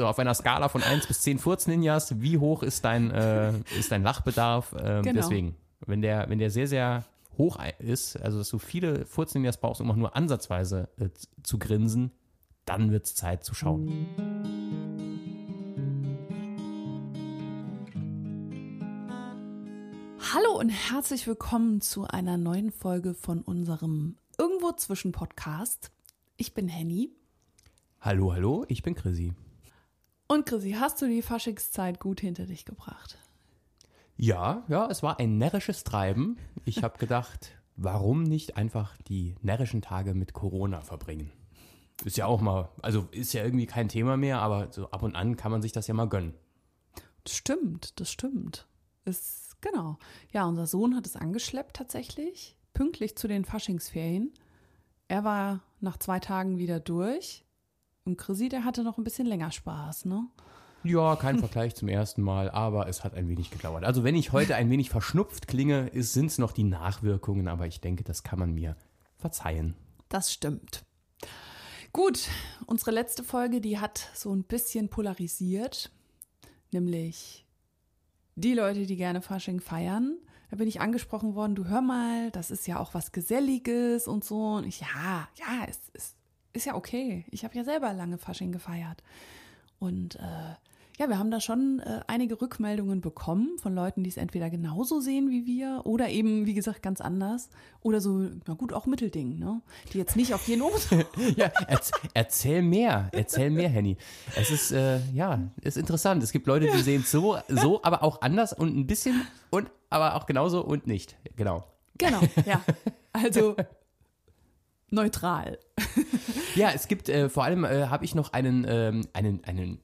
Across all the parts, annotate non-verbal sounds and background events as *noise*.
So, auf einer Skala von 1 bis 10 Furz-Ninjas, wie hoch ist dein, äh, ist dein Lachbedarf? Ähm, Genau. Deswegen, wenn der, wenn der sehr, sehr hoch ist, also dass du viele Furz-Ninjas brauchst, um auch nur ansatzweise äh, zu grinsen, dann wird's Zeit zu schauen. Hallo und herzlich willkommen zu einer neuen Folge von unserem Irgendwo zwischen Podcast. Ich bin Henny. Hallo, hallo, ich bin Chrissy. Und Chrissy, hast du die Faschingszeit gut hinter dich gebracht? Ja, ja, es war ein närrisches Treiben. Ich habe gedacht, warum nicht einfach die närrischen Tage mit Corona verbringen? Ist ja auch mal, also ist ja irgendwie kein Thema mehr, aber so ab und an kann man sich das ja mal gönnen. Das stimmt, das stimmt. Ist, genau. Ja, unser Sohn hat es angeschleppt tatsächlich, pünktlich zu den Faschingsferien. Er war nach zwei Tagen wieder durch. Und Chrissy, der hatte noch ein bisschen länger Spaß, ne? Ja, kein *laughs* Vergleich zum ersten Mal, aber es hat ein wenig gedauert. Also wenn ich heute ein wenig verschnupft klinge, sind es noch die Nachwirkungen, aber ich denke, das kann man mir verzeihen. Das stimmt. Gut, unsere letzte Folge, die hat so ein bisschen polarisiert, nämlich die Leute, die gerne Fasching feiern. Da bin ich angesprochen worden, du hör mal, das ist ja auch was Geselliges und so. Und ich, ja, ja, es ist, ist ja okay. Ich habe ja selber lange Fasching gefeiert. Und äh, ja, wir haben da schon äh, einige Rückmeldungen bekommen von Leuten, die es entweder genauso sehen wie wir oder eben, wie gesagt, ganz anders. Oder so, na gut, auch Mittelding, ne? Die jetzt nicht auf jeden Umzug. *laughs* Ja, erz, erzähl mehr, erzähl mehr, Henny. Es ist, äh, ja, ist interessant. Es gibt Leute, die sehen es so, so, *laughs* aber auch anders und ein bisschen und aber auch genauso und nicht. Genau. Genau, ja. Also neutral. *laughs* Ja, es gibt äh, vor allem äh, habe ich noch einen ähm, einen einen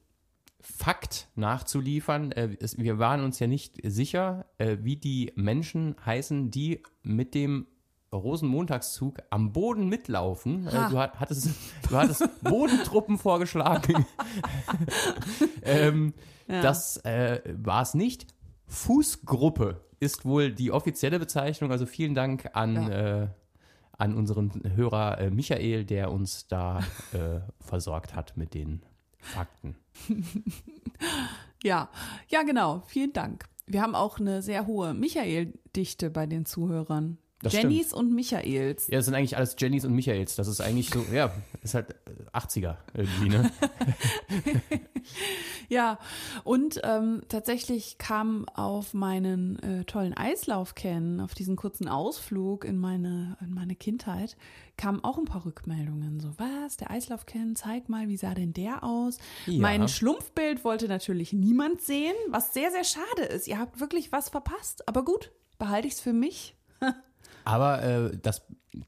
Fakt nachzuliefern. Äh, es, wir waren uns ja nicht sicher, äh, wie die Menschen heißen, die mit dem Rosenmontagszug am Boden mitlaufen. Äh, Ha. du hat- hattest, du hattest Bodentruppen *laughs* vorgeschlagen. *laughs* ähm, Das äh, war es nicht. Fußgruppe ist wohl die offizielle Bezeichnung. Also vielen Dank an, äh, an unseren Hörer äh, Michael, der uns da äh, versorgt hat mit den Fakten. *laughs* Ja, ja, genau. Vielen Dank. Wir haben auch eine sehr hohe Michael-Dichte bei den Zuhörern. Das Jennys und Michaels. Ja, das sind eigentlich alles Jennys und Michaels. Das ist eigentlich so, ja, ist halt äh, 80er irgendwie, ne? *laughs* Ja, und ähm, tatsächlich kam auf meinen äh, tollen Eislauf kennen, auf diesen kurzen Ausflug in meine, in meine Kindheit, kamen auch ein paar Rückmeldungen. So, was, der Eislauf kennen, zeig mal, wie sah denn der aus? Ja. Mein Schlumpfbild wollte natürlich niemand sehen, was sehr, sehr schade ist. Ihr habt wirklich was verpasst. Aber gut, behalte ich es für mich. *laughs* Aber äh, dass,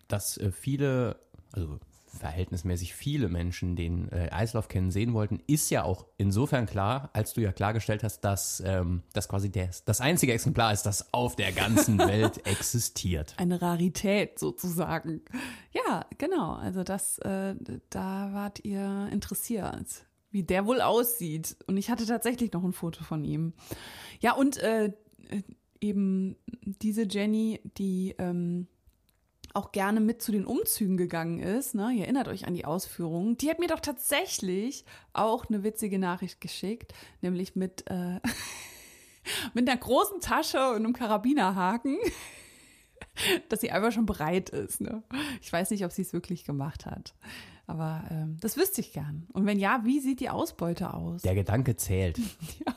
dass äh, viele, also verhältnismäßig viele Menschen den äh, Eislauf kennen sehen wollten, ist ja auch insofern klar, als du ja klargestellt hast, dass ähm, das quasi der, das einzige Exemplar ist, das auf der ganzen *laughs* Welt existiert. Eine Rarität sozusagen. Ja, genau. Also das, äh, da wart ihr interessiert, wie der wohl aussieht. Und ich hatte tatsächlich noch ein Foto von ihm. Ja, und äh, äh, eben diese Jenny, die ähm, auch gerne mit zu den Umzügen gegangen ist, ne? Ihr erinnert euch an die Ausführungen. Die hat mir doch tatsächlich auch eine witzige Nachricht geschickt, nämlich mit äh, *laughs* mit einer großen Tasche und einem Karabinerhaken, *laughs* dass sie einfach schon bereit ist. Ne? Ich weiß nicht, ob sie es wirklich gemacht hat, aber ähm, das wüsste ich gern. Und wenn ja, wie sieht die Ausbeute aus? Der Gedanke zählt. *laughs* Ja,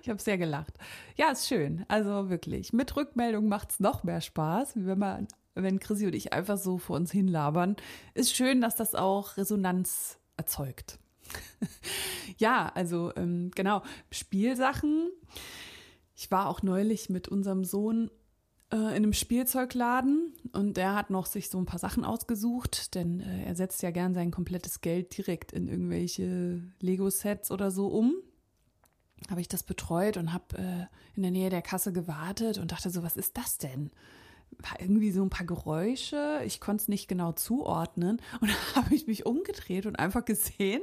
ich habe sehr gelacht. Ja, ist schön. Also wirklich. Mit Rückmeldung macht's noch mehr Spaß, wie wenn man, wenn Chrissy und ich einfach so vor uns hinlabern. Ist schön, dass das auch Resonanz erzeugt. *laughs* ja, also ähm, genau. Spielsachen. Ich war auch neulich mit unserem Sohn äh, in einem Spielzeugladen und der hat noch sich so ein paar Sachen ausgesucht, denn äh, er setzt ja gern sein komplettes Geld direkt in irgendwelche Lego-Sets oder so um habe ich das betreut und habe äh, in der Nähe der Kasse gewartet und dachte so, was ist das denn? War irgendwie so ein paar Geräusche, ich konnte es nicht genau zuordnen und dann *laughs* habe ich mich umgedreht und einfach gesehen,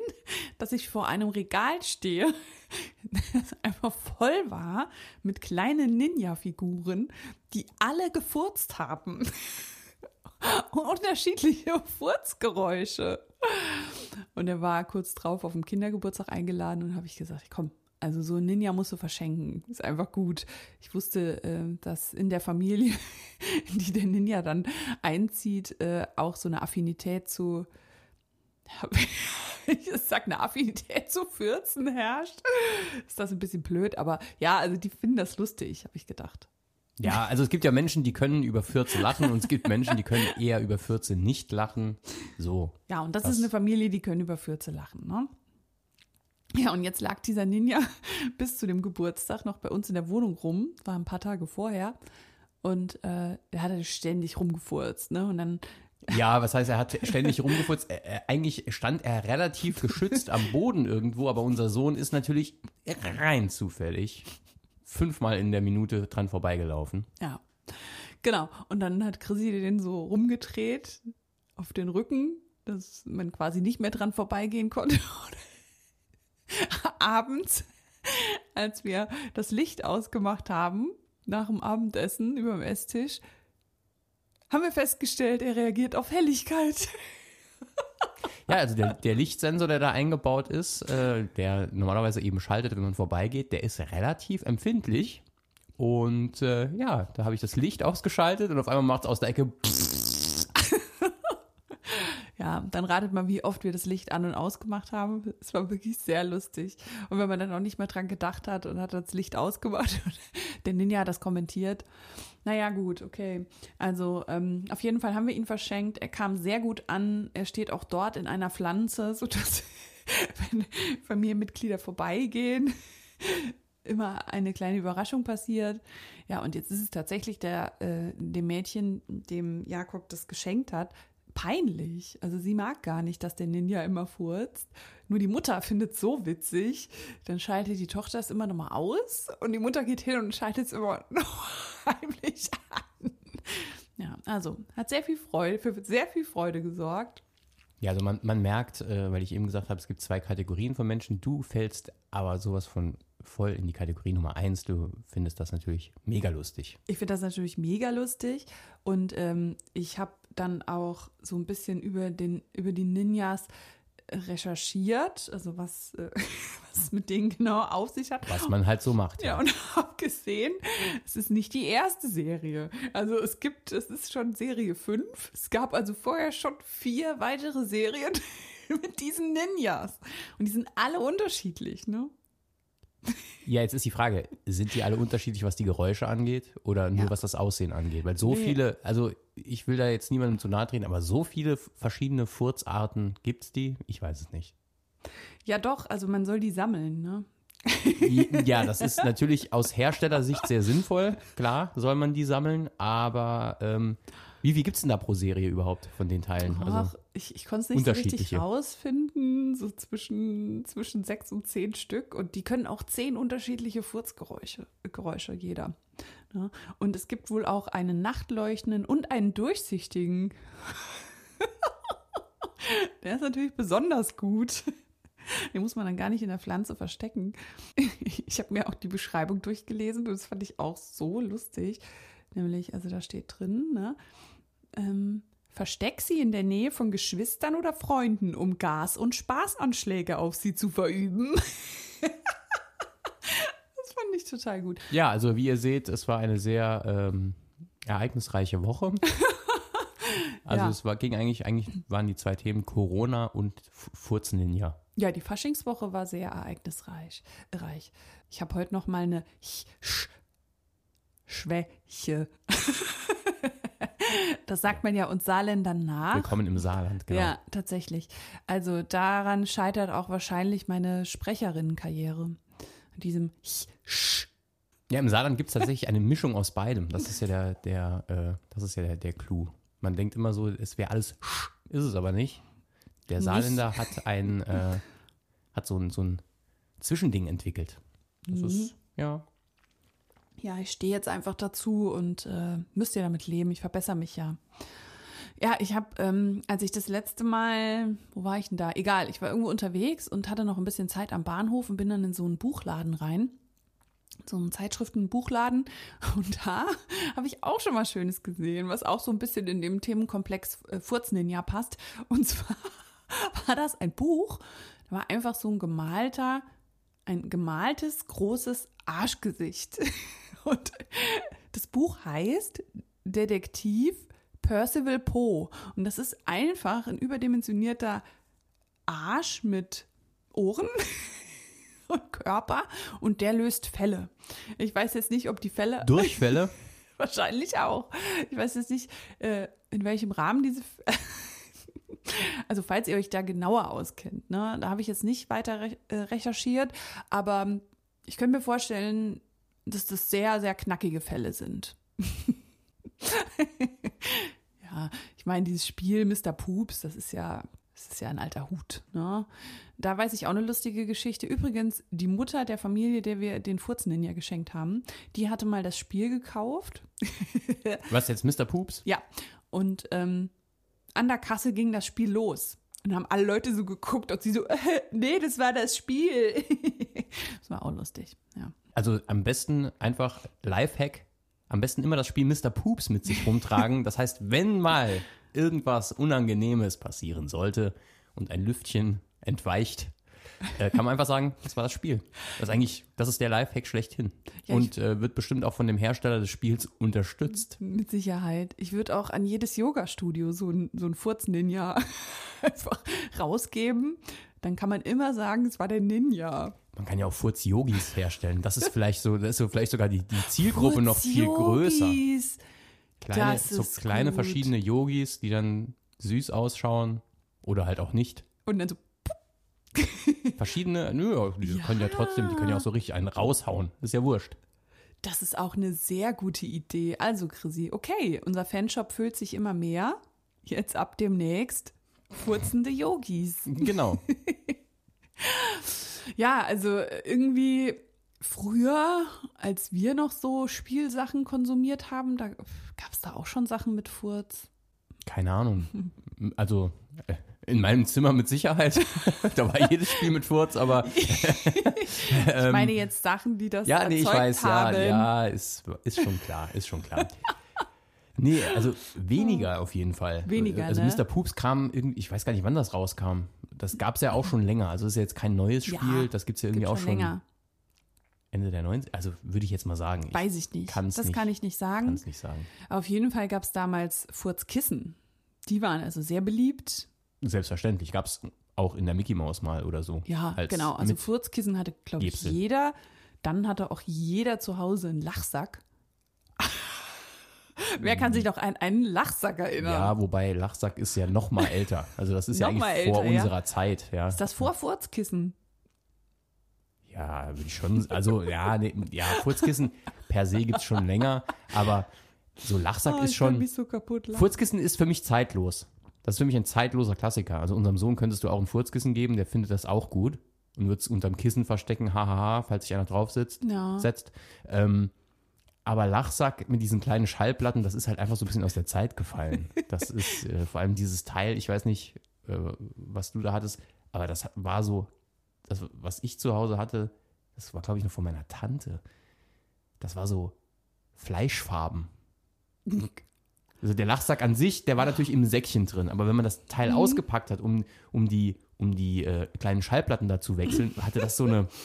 dass ich vor einem Regal stehe, das *laughs* einfach voll war mit kleinen Ninja-Figuren, die alle gefurzt haben. *laughs* unterschiedliche Furzgeräusche. Und er war kurz drauf auf dem Kindergeburtstag eingeladen und habe ich gesagt, komm, also so ein Ninja musst du verschenken. Ist einfach gut. Ich wusste, äh, dass in der Familie, in *laughs* die der Ninja dann einzieht, äh, auch so eine Affinität zu, sag eine Affinität zu Fürzen herrscht. Ist das ein bisschen blöd, aber ja, also die finden das lustig, habe ich gedacht. Ja, also es gibt ja Menschen, die können über 14 lachen und es gibt Menschen, die können eher über 14 nicht lachen. So. Ja, und das, das ist eine Familie, die können über 14 lachen, ne? Ja, und jetzt lag dieser Ninja *laughs* bis zu dem Geburtstag noch bei uns in der Wohnung rum, war ein paar Tage vorher. Und äh, er hatte ständig rumgefurzt, ne? Und dann ja, was heißt, er hat ständig rumgefurzt. eigentlich stand er relativ geschützt am Boden irgendwo, aber unser Sohn ist natürlich rein zufällig fünfmal in der Minute dran vorbeigelaufen. Ja, genau. Und dann hat Chrissy den so rumgedreht auf den Rücken, dass man quasi nicht mehr dran vorbeigehen konnte. *laughs* Abends, als wir das Licht ausgemacht haben, nach dem Abendessen über dem Esstisch, haben wir festgestellt, er reagiert auf Helligkeit. *laughs* Ja, also der, der Lichtsensor, der da eingebaut ist, äh, der normalerweise eben schaltet, wenn man vorbeigeht, der ist relativ empfindlich. Und äh, ja, da habe ich das Licht ausgeschaltet und auf einmal macht es aus der Ecke. *laughs* Ja, dann ratet mal, wie oft wir das Licht an und ausgemacht haben. Es war wirklich sehr lustig. Und wenn man dann auch nicht mehr dran gedacht hat und hat das Licht ausgemacht, *laughs* der Ninja hat das kommentiert. Naja, gut, okay. Also ähm, auf jeden Fall haben wir ihn verschenkt. Er kam sehr gut an. Er steht auch dort in einer Pflanze, *laughs* sodass, wenn Familienmitglieder vorbeigehen, *laughs* immer eine kleine Überraschung passiert. Ja, und jetzt ist es tatsächlich der, äh, dem Mädchen, dem Jakob das geschenkt hat, peinlich. Also sie mag gar nicht, dass der Ninja immer furzt. Nur die Mutter findet es so witzig. Dann schaltet die Tochter es immer nochmal aus und die Mutter geht hin und schaltet es immer noch *laughs* heimlich an. Ja, also hat sehr viel Freude, für sehr viel Freude gesorgt. Ja, also man, man merkt, äh, weil ich eben gesagt habe, es gibt zwei Kategorien von Menschen. Du fällst aber sowas von voll in die Kategorie Nummer eins. Du findest das natürlich mega lustig. Ich finde das natürlich mega lustig und ähm, ich habe dann auch so ein bisschen über, den, über die Ninjas recherchiert, also was, äh, *laughs* was mit denen genau auf sich hat. Was man halt so macht. Ja, ja und *laughs* habe gesehen, es ist nicht die erste Serie. Also es gibt, es ist schon Serie 5. Es gab also vorher schon vier weitere Serien *laughs* mit diesen Ninjas. Und die sind alle unterschiedlich, ne? Ja, jetzt ist die Frage, sind die alle unterschiedlich, was die Geräusche angeht oder nur ja. was das Aussehen angeht? Weil so nee. viele, also ich will da jetzt niemandem zu nahe treten, aber so viele verschiedene Furzarten gibt es die? Ich weiß es nicht. Ja, doch, also man soll die sammeln, ne? ja, das ist natürlich aus Herstellersicht sehr sinnvoll. Klar, soll man die sammeln, aber ähm, wie viel gibt es denn da pro Serie überhaupt von den Teilen? Ach, also ich, ich konnte es nicht so richtig rausfinden, so zwischen, zwischen sechs und zehn Stück. Und die können auch zehn unterschiedliche Furzgeräusche, Geräusche jeder. Ja, ne? und es gibt wohl auch einen nachtleuchtenden und einen durchsichtigen. *laughs* Der ist natürlich besonders gut. Den muss man dann gar nicht in der Pflanze verstecken. *laughs* Ich habe mir auch die Beschreibung durchgelesen und das fand ich auch so lustig. Nämlich, also da steht drin, ne? Ähm, versteck sie in der Nähe von Geschwistern oder Freunden, um Gas- und Spaßanschläge auf sie zu verüben. *laughs* das fand ich total gut. Ja, also wie ihr seht, es war eine sehr ähm, ereignisreiche Woche. *laughs* Also ja. es war, ging eigentlich, eigentlich waren die zwei Themen Corona und Furzen in Jahr. Ja, die Faschingswoche war sehr ereignisreich. Ich habe heute noch mal eine Schwäche. *laughs* Das sagt man ja uns Saarländern nach. Willkommen im Saarland, genau. Ja, tatsächlich. Also daran scheitert auch wahrscheinlich meine Sprecherinnenkarriere. Diesem Sch. Ja, im Saarland gibt es tatsächlich eine Mischung aus beidem. Das ist ja der, der, äh, das ist ja der, der Clou. Man denkt immer so, es wäre alles Sch, ist es aber nicht. Der Saarländer nicht. hat ein, äh, hat so ein, so ein Zwischending entwickelt. Das mhm. ist, ja, ja, ich stehe jetzt einfach dazu und äh, müsst ihr damit leben. Ich verbessere mich ja. Ja, ich habe, ähm, als ich das letzte Mal, wo war ich denn da? Egal, ich war irgendwo unterwegs und hatte noch ein bisschen Zeit am Bahnhof und bin dann in so einen Buchladen rein. So einen Zeitschriftenbuchladen. *laughs* Und da habe ich auch schon mal Schönes gesehen, was auch so ein bisschen in dem Themenkomplex äh, Furzen passt. Und *laughs* zwar war das ein Buch. Da war einfach so ein gemalter, ein gemaltes großes Arschgesicht. *laughs* Und das Buch heißt Detektiv Percival Poe. Und das ist einfach ein überdimensionierter Arsch mit Ohren *laughs* und Körper und der löst Fälle. Ich weiß jetzt nicht, ob die Fälle. *laughs* Durchfälle? *laughs* Wahrscheinlich auch. Ich weiß jetzt nicht, äh, in welchem Rahmen diese. also, falls ihr euch da genauer auskennt, ne, da habe ich jetzt nicht weiter äh, recherchiert, aber ich könnte mir vorstellen, dass das sehr, sehr knackige Fälle sind. *laughs* ja, ich meine, dieses Spiel Mr. Poops, das ist ja, das ist ja ein alter Hut. Ne? Da weiß ich auch eine lustige Geschichte. Übrigens, die Mutter der Familie, der wir den Furzen-Ninja geschenkt haben, die hatte mal das Spiel gekauft. *laughs* Was jetzt, Mr. Poops? Ja. Und ähm, an der Kasse ging das Spiel los. Und haben alle Leute so geguckt und sie so, *laughs* äh, nee, das war das Spiel. das war auch lustig, ja. Also am besten einfach Lifehack, am besten immer das Spiel Mr. Poops mit sich rumtragen. Das heißt, wenn mal irgendwas Unangenehmes passieren sollte und ein Lüftchen entweicht, äh, kann man einfach sagen, das war das Spiel. Das ist eigentlich, das ist der Lifehack schlechthin. Ja, und äh, wird bestimmt auch von dem Hersteller des Spiels unterstützt. Mit Sicherheit. Ich würde auch an jedes Yoga-Studio so ein, so ein Furz-Ninja *laughs* einfach rausgeben. Dann kann man immer sagen, es war der Ninja. Man kann ja auch Furz-Yogis herstellen. Das ist vielleicht so, das ist so vielleicht sogar die, die Zielgruppe noch viel größer. Kleine, so kleine gut. verschiedene Yogis, die dann süß ausschauen oder halt auch nicht. Und dann so, *laughs* Verschiedene, nö, die können ja trotzdem, die können ja auch so richtig einen raushauen. Ist ja wurscht. das ist auch eine sehr gute Idee. Also, Chrissy, okay, unser Fanshop füllt sich immer mehr. Jetzt ab demnächst furzende Yogis. *laughs* Genau. *laughs* Ja, also irgendwie früher, als wir noch so Spielsachen konsumiert haben, da gab es da auch schon Sachen mit Furz. Keine Ahnung. Also äh, in meinem Zimmer mit Sicherheit. *laughs* da war jedes Spiel mit Furz, aber *laughs* Ich meine jetzt Sachen, die das Ähm, ja, nee, ich weiß, haben. ja, ja, ist, ist schon klar, ist schon klar. Nee, also weniger auf jeden Fall. Weniger, Also ne? Mr. Poops kam irgendwie, ich weiß gar nicht, wann das rauskam. Das gab es ja auch schon länger. Also ist ja jetzt kein neues Ja, Spiel. das gibt es ja irgendwie Gibt auch schon schon länger. Ende der 90er. Also würde ich jetzt mal sagen. Ich Weiß ich nicht. kann's das nicht, kann ich nicht sagen. kann es nicht sagen. Auf jeden Fall gab es damals Furzkissen. Die waren also sehr beliebt. Selbstverständlich. Gab es auch in der Mickey Mouse mal oder so. Ja, genau. Also Furzkissen hatte, glaube ich, jeder. Dann hatte auch jeder zu Hause einen Lachsack. *laughs* Wer kann sich noch an einen Lachsack erinnern? Ja, wobei Lachsack ist ja noch mal älter. Also das ist *laughs* ja eigentlich vor älter, ja. unserer Zeit. Ja, Ist das vor Furzkissen? ja würde ich schon, also ja, nee, ja, Furzkissen per se gibt es schon länger, aber so Lachsack Oh, ist schon, so. Furzkissen ist für mich zeitlos. Das ist für mich ein zeitloser Klassiker. Also unserem Sohn könntest du auch ein Furzkissen geben, der findet das auch gut und wird es unterm Kissen verstecken, hahaha, falls sich einer drauf sitzt, Ja. setzt. Ähm, aber Lachsack mit diesen kleinen Schallplatten, das ist halt einfach so ein bisschen aus der Zeit gefallen. *laughs* Das ist äh, vor allem dieses Teil, ich weiß nicht, äh, was du da hattest, aber das war so, das, was ich zu Hause hatte, das war, glaube ich, noch von meiner Tante. Das war so Fleischfarben. *laughs* Also der Lachsack an sich, der war natürlich im Säckchen drin, aber wenn man das Teil Mhm. ausgepackt hat, um, um die, um die äh, kleinen Schallplatten da zu wechseln, hatte das so eine *laughs*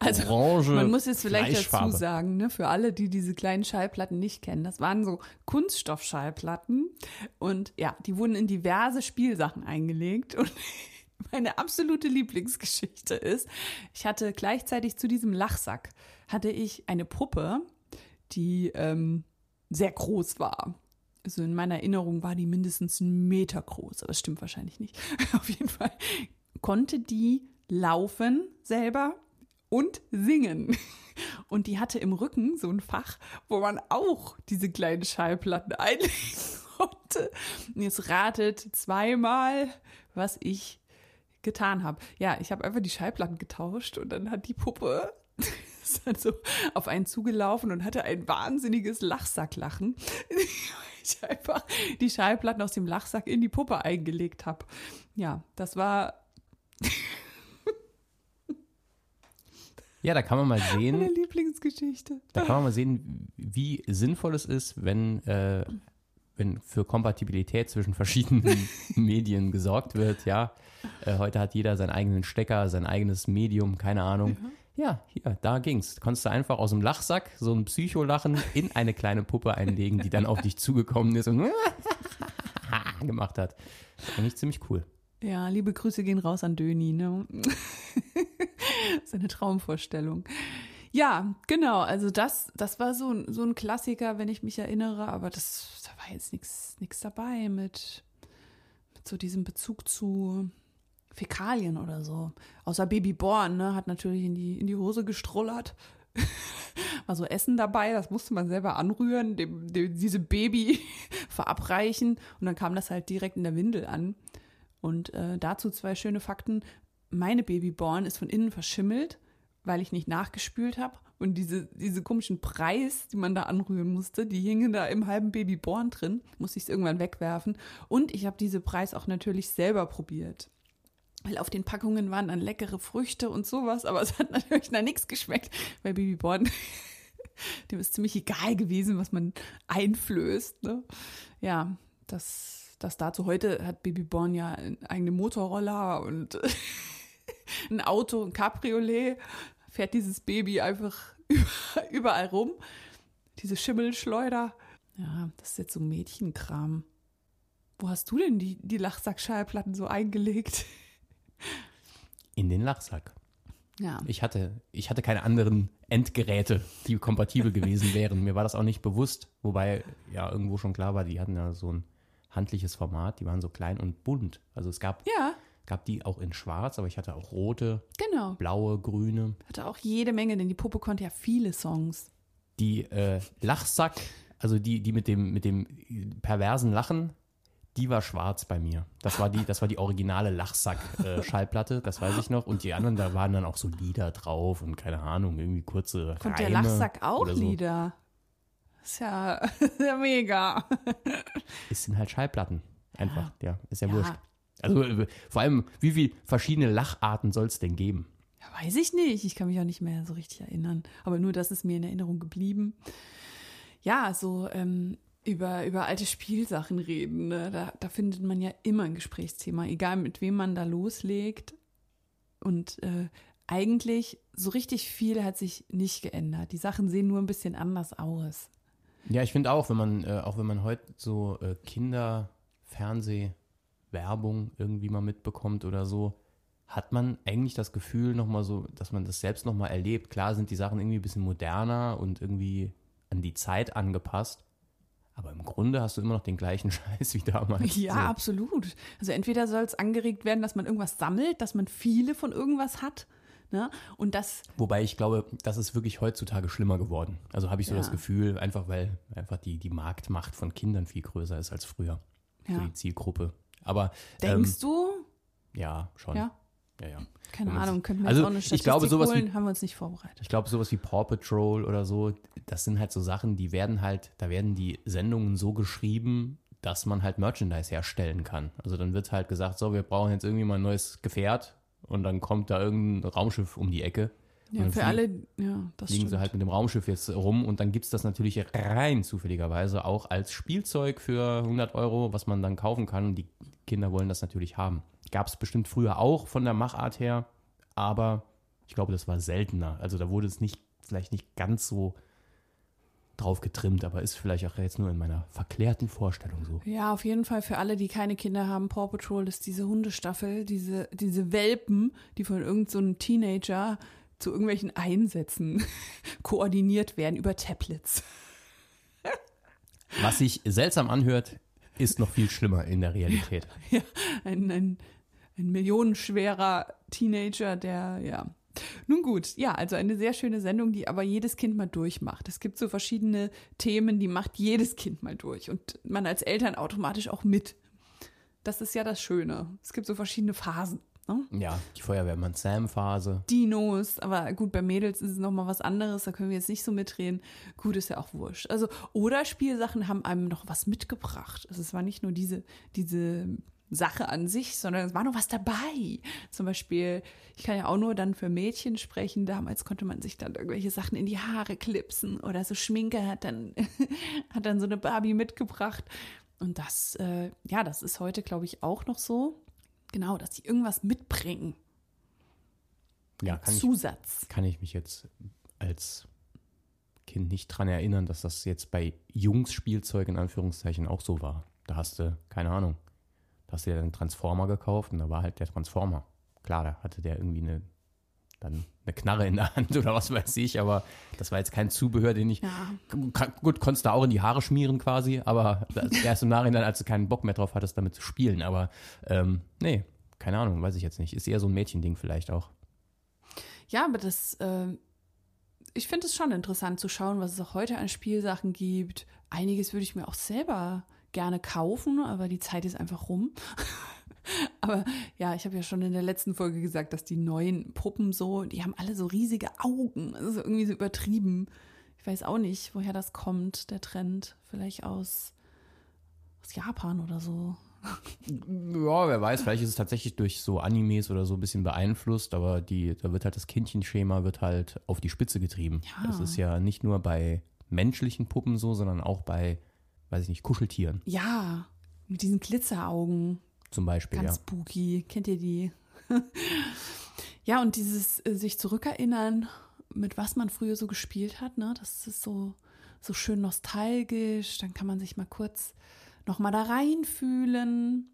Also, orange Man muss jetzt vielleicht dazu sagen, ne, für alle, die diese kleinen Schallplatten nicht kennen, das waren so Kunststoffschallplatten und ja, die wurden in diverse Spielsachen eingelegt und *laughs* meine absolute Lieblingsgeschichte ist, ich hatte gleichzeitig zu diesem Lachsack hatte ich eine Puppe, die ähm, sehr groß war. Also in meiner Erinnerung war die mindestens einen Meter groß, aber das stimmt wahrscheinlich nicht. *laughs* Auf jeden Fall konnte die laufen selber und singen. *laughs* Und die hatte im Rücken so ein Fach, wo man auch diese kleinen Schallplatten *laughs* einlegen konnte. Und jetzt ratet zweimal, was ich getan habe. Ja, ich habe einfach die Schallplatten getauscht und dann hat die Puppe ist dann so auf einen zugelaufen und hatte ein wahnsinniges Lachsacklachen. *laughs* Ich einfach die Schallplatten aus dem Lachsack in die Puppe eingelegt habe. Ja, das war Ja, da kann man mal meine sehen, Lieblingsgeschichte. da kann man mal sehen, wie sinnvoll es ist, wenn, äh, wenn für Kompatibilität zwischen verschiedenen *laughs* Medien gesorgt wird, ja. Äh, heute hat jeder seinen eigenen Stecker, sein eigenes Medium, keine Ahnung. Mhm. Ja, hier, da ging's. Konntest du einfach aus dem Lachsack so ein Psycholachen in eine kleine Puppe einlegen, die dann auf dich zugekommen ist und *laughs* gemacht hat. Ist eigentlich ziemlich cool. Ja, liebe Grüße gehen raus an Döni, ne? *laughs* Seine Traumvorstellung. Ja, genau. Also das, das war so, ein- so ein Klassiker, wenn ich mich erinnere, aber das, da war jetzt nichts dabei mit, mit so diesem Bezug zu Fäkalien oder so. Außer Baby Born, ne, hat natürlich in die, in die Hose gestrollert. *laughs* War so Essen dabei, das musste man selber anrühren, dem, dem diese Baby *laughs* verabreichen und dann kam das halt direkt in der Windel an. Und äh, dazu zwei schöne Fakten. Meine Babyborn ist von innen verschimmelt, weil ich nicht nachgespült habe. Und diese, diese komischen Preis, die man da anrühren musste, die hingen da im halben Babyborn drin. Musste ich es irgendwann wegwerfen. Und ich habe diese Preis auch natürlich selber probiert. Weil auf den Packungen waren dann leckere Früchte und sowas, aber es hat natürlich nach nichts geschmeckt, weil Babyborn, *laughs* dem ist ziemlich egal gewesen, was man einflößt. Ne? Ja, das, das dazu. Heute hat Babyborn ja einen eigenen Motorroller und *laughs* ein Auto, ein Cabriolet, fährt dieses Baby einfach *laughs* überall rum. Diese Schimmelschleuder. Ja, das ist jetzt so Mädchenkram. Wo hast du denn die, die Lachsackschallplatten so eingelegt? In den Lachsack. Ja. Ich hatte, ich hatte keine anderen Endgeräte, die kompatibel gewesen wären. Mir war das auch nicht bewusst, wobei ja irgendwo schon klar war, die hatten ja so ein handliches Format, die waren so klein und bunt. Also es gab, Ja, gab die auch in schwarz, aber ich hatte auch rote, genau. blaue, grüne. Hatte auch jede Menge, denn die Puppe konnte ja viele Songs. Die äh, Lachsack, also die, die mit dem, mit dem perversen Lachen, die war schwarz bei mir. Das war die, das war die originale Lachsack-Schallplatte, das weiß ich noch. Und die anderen, da waren dann auch so Lieder drauf und keine Ahnung, irgendwie kurze Konnte der Lachsack auch so. Lieder? Ist ja, *laughs* ist ja mega. Es sind halt Schallplatten. Einfach, ja, ist ja, Ja. wurscht. Also äh, vor allem, wie viele verschiedene Lacharten soll es denn geben? Ja, weiß ich nicht. Ich kann mich auch nicht mehr so richtig erinnern. Aber nur das ist mir in Erinnerung geblieben. Ja, so ähm, über, über alte Spielsachen reden. Ne? Da, da findet man ja immer ein Gesprächsthema, egal mit wem man da loslegt. Und äh, eigentlich so richtig viel hat sich nicht geändert. Die Sachen sehen nur ein bisschen anders aus. Ja, ich finde auch, wenn man, äh, auch wenn man heute so äh, Kinder-Fernseh-Werbung irgendwie mal mitbekommt oder so, hat man eigentlich das Gefühl nochmal so, dass man das selbst nochmal erlebt. Klar sind die Sachen irgendwie ein bisschen moderner und irgendwie an die Zeit angepasst. Aber im Grunde hast du immer noch den gleichen *laughs* Scheiß wie damals. Ja, so. absolut. Also entweder soll es angeregt werden, dass man irgendwas sammelt, dass man viele von irgendwas hat. Ne? Und das, Wobei ich glaube, das ist wirklich heutzutage schlimmer geworden. Also habe ich so Ja. das Gefühl, einfach weil einfach die, die Marktmacht von Kindern viel größer ist als früher. Für ja. die Zielgruppe. Aber ähm, Denkst du? ja, schon. Ja. Ja, ja. Keine wenn Ahnung, könnten wir also auch eine ich Statistik glaube, sowas wie- holen, haben wir uns nicht vorbereitet. Ich glaube, sowas wie Paw Patrol oder so, das sind halt so Sachen, die werden halt, da werden die Sendungen so geschrieben, dass man halt Merchandise herstellen kann. Also dann wird halt gesagt, so, wir brauchen jetzt irgendwie mal ein neues Gefährt und dann kommt da irgendein Raumschiff um die Ecke. Ja, Und für alle, ja, das fliegen stimmt. sie halt mit dem Raumschiff jetzt rum und dann gibt es das natürlich rein zufälligerweise auch als Spielzeug für 100 Euro, was man dann kaufen kann und die Kinder wollen das natürlich haben. Gab es bestimmt früher auch von der Machart her, aber ich glaube, das war seltener. Also da wurde es nicht, vielleicht nicht ganz so drauf getrimmt, aber ist vielleicht auch jetzt nur in meiner verklärten Vorstellung so. Ja, auf jeden Fall für alle, die keine Kinder haben, Paw Patrol ist diese Hundestaffel, diese, diese Welpen, die von irgendeinem so einem Teenager zu irgendwelchen Einsätzen *laughs* koordiniert werden über Tablets. Was sich seltsam anhört, ist noch viel schlimmer in der Realität. *laughs* Ja, ein, ein, ein millionenschwerer Teenager, der, ja. Nun gut, ja, also eine sehr schöne Sendung, die aber jedes Kind mal durchmacht. Es gibt so verschiedene Themen, die macht jedes Kind mal durch und man als Eltern automatisch auch mit. Das ist ja das Schöne. Es gibt so verschiedene Phasen. Ne? Ja, die Feuerwehrmann Sam-Phase. Dinos, aber gut, bei Mädels ist es nochmal was anderes, da können wir jetzt nicht so mitreden. Gut, ist ja auch wurscht. Also, oder Spielsachen haben einem noch was mitgebracht. Also es war nicht nur diese, diese Sache an sich, sondern es war noch was dabei. Zum Beispiel, ich kann ja auch nur dann für Mädchen sprechen, damals konnte man sich dann irgendwelche Sachen in die Haare klipsen oder so Schminke hat dann, *laughs* hat dann so eine Barbie mitgebracht. Und das, äh, ja, das ist heute, glaube ich, auch noch so. Genau, dass die irgendwas mitbringen. Ja, kann ich, Zusatz. kann ich mich jetzt als Kind nicht dran erinnern, dass das jetzt bei Jungs-Spielzeug in Anführungszeichen auch so war. Da hast du, keine Ahnung, da hast du dir einen Transformer gekauft und da war halt der Transformer. Klar, da hatte der irgendwie eine, dann eine Knarre in der Hand *laughs* oder was weiß ich, aber das war jetzt kein Zubehör, den ich. Ja. Gut, konntest du auch in die Haare schmieren quasi, aber *laughs* erst im Nachhinein, als du keinen Bock mehr drauf hattest, damit zu spielen. Aber ähm, nee, keine Ahnung, weiß ich jetzt nicht. Ist eher so ein Mädchending vielleicht auch. Ja, aber das, äh, ich finde es schon interessant zu schauen, was es auch heute an Spielsachen gibt. Einiges würde ich mir auch selber gerne kaufen, aber die Zeit ist einfach rum. *laughs* *laughs* aber ja, ich habe ja schon in der letzten Folge gesagt, dass die neuen Puppen so, die haben alle so riesige Augen. Das ist irgendwie so übertrieben. Ich weiß auch nicht, woher das kommt, der Trend. Vielleicht aus, aus Japan oder so. Ja, wer weiß, vielleicht ist es tatsächlich durch so Animes oder so ein bisschen beeinflusst, aber die, da wird halt das Kindchenschema wird halt auf die Spitze getrieben. Ja. Das ist ja nicht nur bei menschlichen Puppen so, sondern auch bei, weiß ich nicht, Kuscheltieren Ja, mit diesen Glitzeraugen. Zum Beispiel, Ganz ja. spooky. Kennt ihr die? *laughs* ja, und dieses äh, sich zurückerinnern, mit was man früher so gespielt hat, ne? Das ist so, so schön nostalgisch. Dann kann man sich mal kurz nochmal da reinfühlen.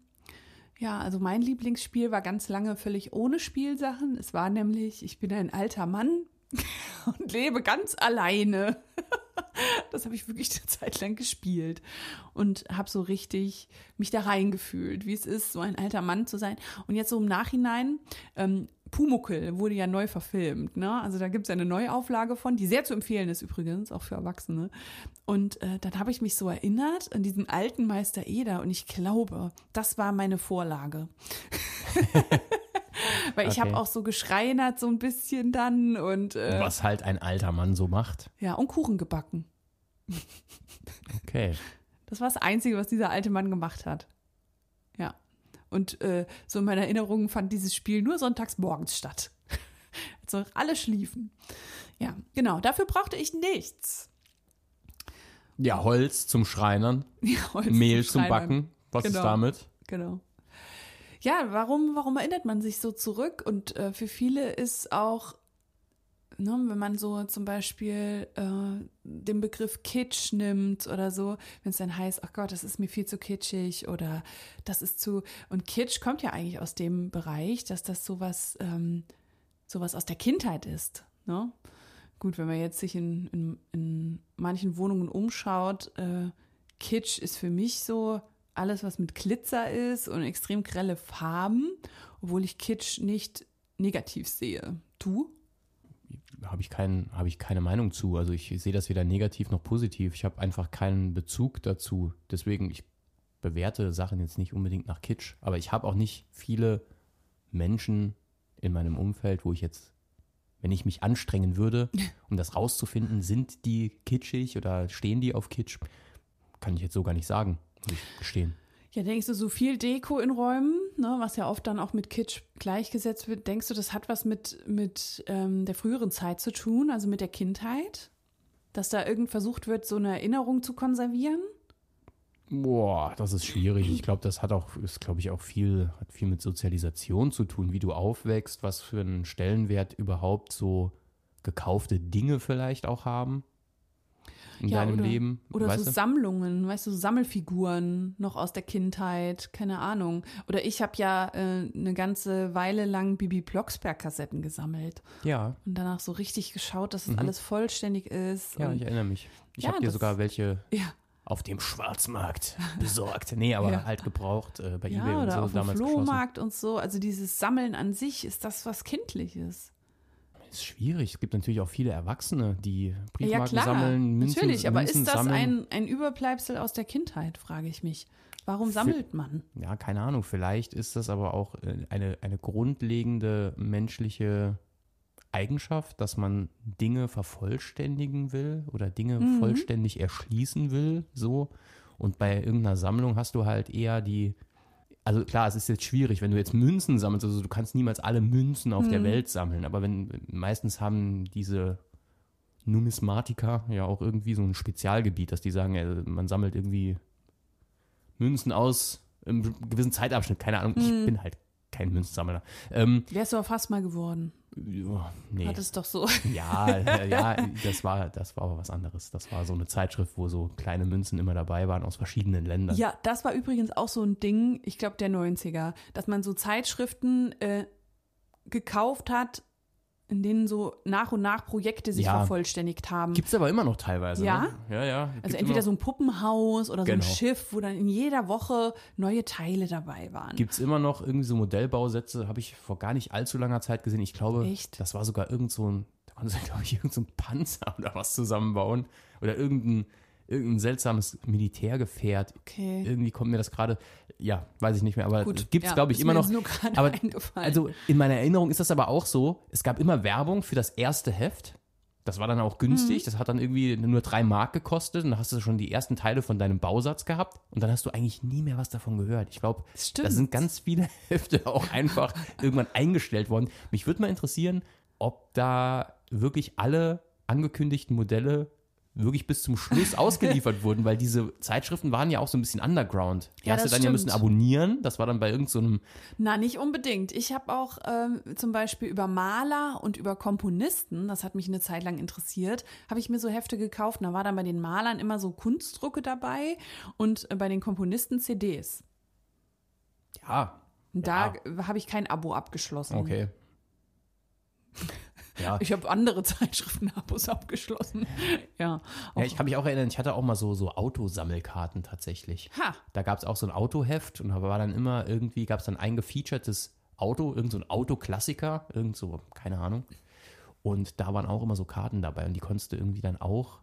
Ja, also mein Lieblingsspiel war ganz lange völlig ohne Spielsachen. Es war nämlich, ich bin ein alter Mann *laughs* und lebe ganz alleine. *laughs* *laughs* Das habe ich wirklich eine Zeit lang gespielt und habe so richtig mich da reingefühlt, wie es ist, so ein alter Mann zu sein. Und jetzt so im Nachhinein, ähm, Pumuckel wurde ja neu verfilmt, ne? Also da gibt es eine Neuauflage von, die sehr zu empfehlen ist übrigens, auch für Erwachsene. Und äh, dann habe ich mich so erinnert an diesen alten Meister Eder und ich glaube, das war meine Vorlage. *laughs* Weil ich Okay. habe auch so geschreinert so ein bisschen dann und äh, Was halt ein alter Mann so macht. ja und Kuchen gebacken. Okay. Das war das Einzige, was dieser alte Mann gemacht hat. Ja. Und äh, so in meiner Erinnerung fand dieses Spiel nur sonntags morgens statt. *laughs* Als noch alle schliefen. Ja, genau. Dafür brauchte ich nichts. Ja, Holz zum Schreinern, *laughs* Ja, Holz Mehl zum Schreinern. Backen. Was ist Genau. damit? Genau. Ja, warum, warum erinnert man sich so zurück? Und äh, für viele ist auch, ne, wenn man so zum Beispiel äh, den Begriff Kitsch nimmt oder so, wenn es dann heißt, ach Gott, das ist mir viel zu kitschig oder das ist zu. Und Kitsch kommt ja eigentlich aus dem Bereich, dass das sowas, ähm, sowas aus der Kindheit ist. Ne? Gut, wenn man jetzt sich in, in, in manchen Wohnungen umschaut, äh, Kitsch ist für mich so alles, was mit Glitzer ist und extrem grelle Farben, obwohl ich Kitsch nicht negativ sehe. Du? Habe ich, kein, habe ich keine Meinung zu. Also ich sehe das weder negativ noch positiv. Ich habe einfach keinen Bezug dazu. Deswegen, ich bewerte Sachen jetzt nicht unbedingt nach Kitsch. Aber ich habe auch nicht viele Menschen in meinem Umfeld, wo ich jetzt, wenn ich mich anstrengen würde, *laughs* um das rauszufinden, sind die kitschig oder stehen die auf Kitsch, kann ich jetzt so gar nicht sagen, muss ich gestehen. Ja, denkst du, so viel Deko in Räumen, ne, was ja oft dann auch mit Kitsch gleichgesetzt wird, denkst du, das hat was mit, mit ähm, der früheren Zeit zu tun, also mit der Kindheit? Dass da irgend versucht wird, so eine Erinnerung zu konservieren? Boah, das ist schwierig. Ich glaube, das hat auch, ist, glaube ich, auch viel, hat viel mit Sozialisation zu tun, wie du aufwächst, was für einen Stellenwert überhaupt so gekaufte Dinge vielleicht auch haben in Ja, deinem oder- Leben. Oder weißt so du? Sammlungen, weißt du, so Sammelfiguren noch aus der Kindheit, keine Ahnung. Oder ich habe ja äh, eine ganze Weile lang Bibi Blocksberg-Kassetten gesammelt Ja, und danach so richtig geschaut, dass es alles vollständig ist. Mhm. ja, und, ich erinnere mich. Ich Ja, habe dir sogar welche ja, auf dem Schwarzmarkt besorgt. Nee, aber *laughs* halt gebraucht äh, bei ja, eBay und oder so auf dem damals geschlossen. Flohmarkt und so. Also dieses Sammeln an sich ist das was Kindliches. Ist schwierig. Es gibt natürlich auch viele Erwachsene, die Ja, Briefmarken klar, sammeln, Münzen, natürlich. Aber Münzen ist das sammeln. ein, ein Überbleibsel aus der Kindheit, frage ich mich. Warum sammelt man? Ja, keine Ahnung. Vielleicht ist das aber auch äh, eine, eine grundlegende menschliche Eigenschaft, dass man Dinge vervollständigen will oder Dinge Mhm. vollständig erschließen will. So. Und bei irgendeiner Sammlung hast du halt eher die. Also klar, es ist jetzt schwierig, wenn du jetzt Münzen sammelst, also du kannst niemals alle Münzen auf Mhm. der Welt sammeln, aber wenn meistens haben diese Numismatiker ja auch irgendwie so ein Spezialgebiet, dass die sagen, äh, man sammelt irgendwie Münzen aus einem gewissen Zeitabschnitt, keine Ahnung, ich Hm. bin halt kein Münzensammler. Ähm, Wärst du aber fast mal geworden. Ja, nee. Hat es doch so. Ja, ja, das war, das war aber was anderes. Das war so eine Zeitschrift, wo so kleine Münzen immer dabei waren aus verschiedenen Ländern. Ja, das war übrigens auch so ein Ding, ich glaube der 90er, dass man so Zeitschriften äh, gekauft hat, in denen so nach und nach Projekte sich Ja. vervollständigt haben. Gibt's aber immer noch teilweise. Ja? Ne? Ja, ja. also entweder so ein Puppenhaus oder so Genau. ein Schiff, wo dann in jeder Woche neue Teile dabei waren. Gibt es immer noch irgendwie so Modellbausätze, habe ich vor gar nicht allzu langer Zeit gesehen. Ich glaube, Echt? das war sogar irgend so ein, da konnte sie, glaube ich, irgend so ein Panzer *laughs* oder was zusammenbauen. Oder irgendein, irgendein seltsames Militärgefährt. Okay. Irgendwie kommt mir das gerade, ja, weiß ich nicht mehr, aber Gut, gibt es, ja, glaube ich, immer mir noch. nur gerade aber, eingefallen. also in meiner Erinnerung ist das aber auch so, es gab immer Werbung für das erste Heft. Das war dann auch günstig, Mhm. das hat dann irgendwie nur drei Mark gekostet und dann hast du schon die ersten Teile von deinem Bausatz gehabt und dann hast du eigentlich nie mehr was davon gehört. Ich glaube, da sind ganz viele *laughs* Hefte auch einfach irgendwann eingestellt worden. Mich würde mal interessieren, ob da wirklich alle angekündigten Modelle wirklich bis zum Schluss *laughs* ausgeliefert wurden, weil diese Zeitschriften waren ja auch so ein bisschen underground. Die Ja, hast du dann ja müssen stimmt. abonnieren. Das war dann bei irgendeinem Na, nicht unbedingt. Ich habe auch ähm, zum Beispiel über Maler und über Komponisten, das hat mich eine Zeit lang interessiert, habe ich mir so Hefte gekauft. Und da war dann bei den Malern immer so Kunstdrucke dabei und äh, bei den Komponisten CDs. ja, da habe ich kein Abo abgeschlossen. okay. *laughs* Ja, Ich habe andere *laughs* Zeitschriften-Abos abgeschlossen. Ja. Ja, ich kann mich auch erinnern, ich hatte auch mal so, so Autosammelkarten tatsächlich. Ha. Da gab es auch so ein Autoheft und da war dann immer irgendwie, gab es dann ein gefeaturtes Auto, irgend so ein Autoklassiker, irgend so, keine Ahnung. Und da waren auch immer so Karten dabei und die konntest du irgendwie dann auch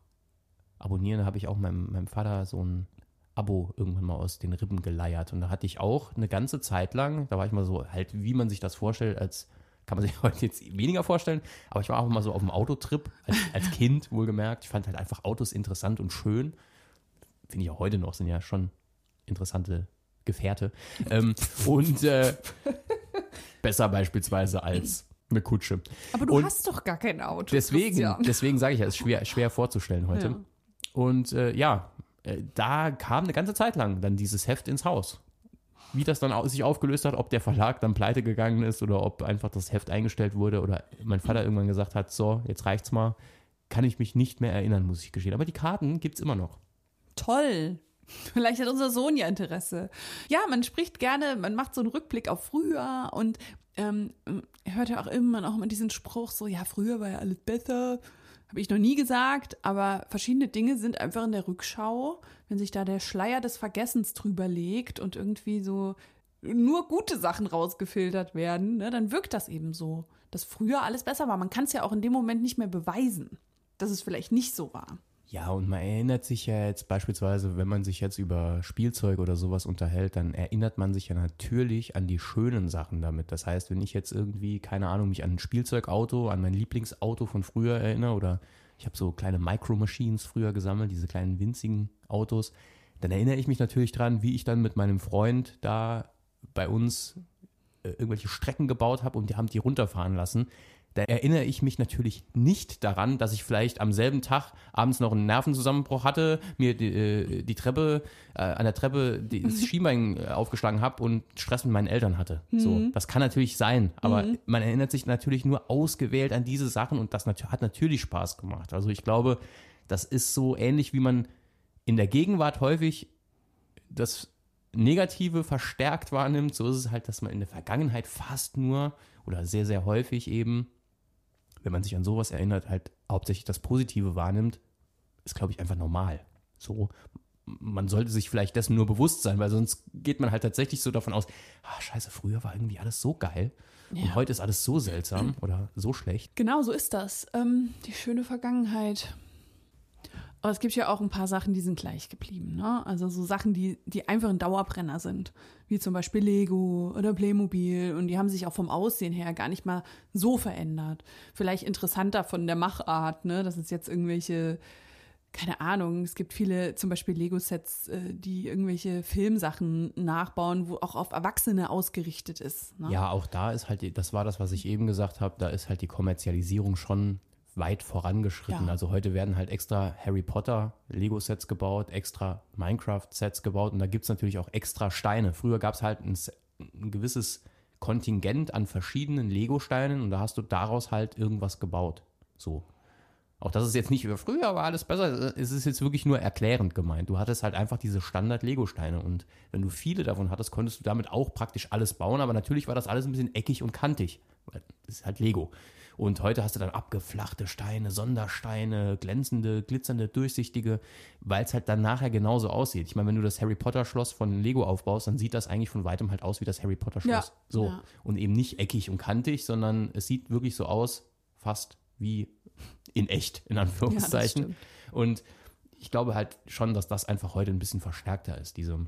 abonnieren. Da habe ich auch meinem, meinem Vater so ein Abo irgendwann mal aus den Rippen geleiert. Und da hatte ich auch eine ganze Zeit lang, da war ich mal so halt, wie man sich das vorstellt, als kann man sich *laughs* heute jetzt weniger vorstellen, aber ich war auch mal so auf dem Autotrip, als, als Kind wohlgemerkt. Ich fand halt einfach Autos interessant und schön. Finde ich auch heute noch, sind ja schon interessante Gefährte. Ähm, und äh, besser beispielsweise als eine Kutsche. Aber du Und hast doch gar kein Auto. Deswegen, Christian. deswegen sage ich ja, es ist schwer, schwer vorzustellen heute. Ja. Und äh, ja, äh, da kam eine ganze Zeit lang dann dieses Heft ins Haus. Wie das dann sich aufgelöst hat, ob der Verlag dann pleite gegangen ist oder ob einfach das Heft eingestellt wurde oder mein Vater irgendwann gesagt hat, so, jetzt reicht's mal, kann ich mich nicht mehr erinnern, muss ich gestehen. Aber die Karten gibt's immer noch. Toll. Vielleicht hat unser Sohn ja Interesse. Ja, man spricht gerne, man macht so einen Rückblick auf früher und ähm, hört ja auch immer noch mal diesen Spruch so, ja, früher war ja alles besser. Habe ich noch nie gesagt, aber verschiedene Dinge sind einfach in der Rückschau, wenn sich da der Schleier des Vergessens drüber legt und irgendwie so nur gute Sachen rausgefiltert werden, ne, dann wirkt das eben so, dass früher alles besser war. Man kann es ja auch in dem Moment nicht mehr beweisen, dass es vielleicht nicht so war. Ja, und man erinnert sich ja jetzt beispielsweise, wenn man sich jetzt über Spielzeug oder sowas unterhält, dann erinnert man sich ja natürlich an die schönen Sachen damit. Das heißt, wenn ich jetzt irgendwie, keine Ahnung, mich an ein Spielzeugauto, an mein Lieblingsauto von früher erinnere oder ich habe so kleine Micro Machines früher gesammelt, diese kleinen winzigen Autos, dann erinnere ich mich natürlich dran, wie ich dann mit meinem Freund da bei uns äh, irgendwelche Strecken gebaut habe und die haben die runterfahren lassen. Da erinnere ich mich natürlich nicht daran, dass ich vielleicht am selben Tag abends noch einen Nervenzusammenbruch hatte, mir die, äh, die Treppe, äh, an der Treppe das Schienbein äh, aufgeschlagen habe und Stress mit meinen Eltern hatte. So, das kann natürlich sein, aber man erinnert sich natürlich nur ausgewählt an diese Sachen und das hat natürlich Spaß gemacht. Also ich glaube, das ist so ähnlich, wie man in der Gegenwart häufig das Negative verstärkt wahrnimmt, so ist es halt, dass man in der Vergangenheit fast nur oder sehr, sehr häufig eben, wenn man sich an sowas erinnert, halt hauptsächlich das Positive wahrnimmt, ist, glaube ich, einfach normal. So, man sollte sich vielleicht dessen nur bewusst sein, weil sonst geht man halt tatsächlich so davon aus, ah, scheiße, früher war irgendwie alles so geil und heute ist alles so seltsam oder so schlecht. Genau, so ist das. Ähm, die schöne Vergangenheit. Aber es gibt ja auch ein paar Sachen, die sind gleich geblieben. Ne? Also so Sachen, die, die einfach ein Dauerbrenner sind. Wie zum Beispiel Lego oder Playmobil. Und die haben sich auch vom Aussehen her gar nicht mal so verändert. Vielleicht interessanter von der Machart, ne? dass es jetzt irgendwelche, keine Ahnung, es gibt viele zum Beispiel Lego-Sets, äh, die irgendwelche Filmsachen nachbauen, wo auch auf Erwachsene ausgerichtet ist. Ne? Ja, auch da ist halt, das war das, was ich eben gesagt habe, da ist halt die Kommerzialisierung schon weit vorangeschritten. Ja. Also heute werden halt extra Harry Potter Lego-Sets gebaut, extra Minecraft-Sets gebaut und da gibt es natürlich auch extra Steine. Früher gab es halt ein, ein gewisses Kontingent an verschiedenen Lego-Steinen und da hast du daraus halt irgendwas gebaut. So. Auch das ist jetzt nicht über früher war alles besser. Es ist jetzt wirklich nur erklärend gemeint. Du hattest halt einfach diese Standard-Lego-Steine und wenn du viele davon hattest, konntest du damit auch praktisch alles bauen. Aber natürlich war das alles ein bisschen eckig und kantig. Weil Das ist halt Lego. Und heute hast du dann abgeflachte Steine, Sondersteine, glänzende, glitzernde, durchsichtige, weil es halt dann nachher genauso aussieht. Ich meine, wenn du das Harry Potter Schloss von Lego aufbaust, dann sieht das eigentlich von weitem halt aus wie das Harry Potter Schloss. Ja, So. ja. Und eben nicht eckig und kantig, sondern es sieht wirklich so aus, fast wie in echt, in Anführungszeichen. stimmt. und ich glaube halt schon, dass das einfach heute ein bisschen verstärkter ist, diese,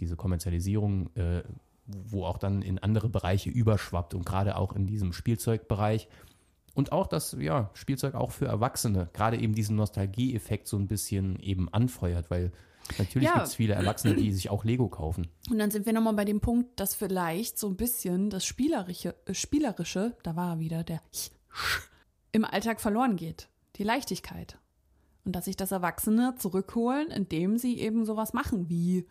diese Kommerzialisierung, äh, wo auch dann in andere Bereiche überschwappt und gerade auch in diesem Spielzeugbereich. Und auch das, ja, Spielzeug auch für Erwachsene, gerade eben diesen Nostalgieeffekt so ein bisschen eben anfeuert, weil natürlich Ja. gibt es viele Erwachsene, die sich auch Lego kaufen. Und dann sind wir nochmal bei dem Punkt, dass vielleicht so ein bisschen das Spielerische, äh, Spielerische da war er wieder der im Alltag verloren geht. Die Leichtigkeit. Und dass sich das Erwachsene zurückholen, indem sie eben sowas machen wie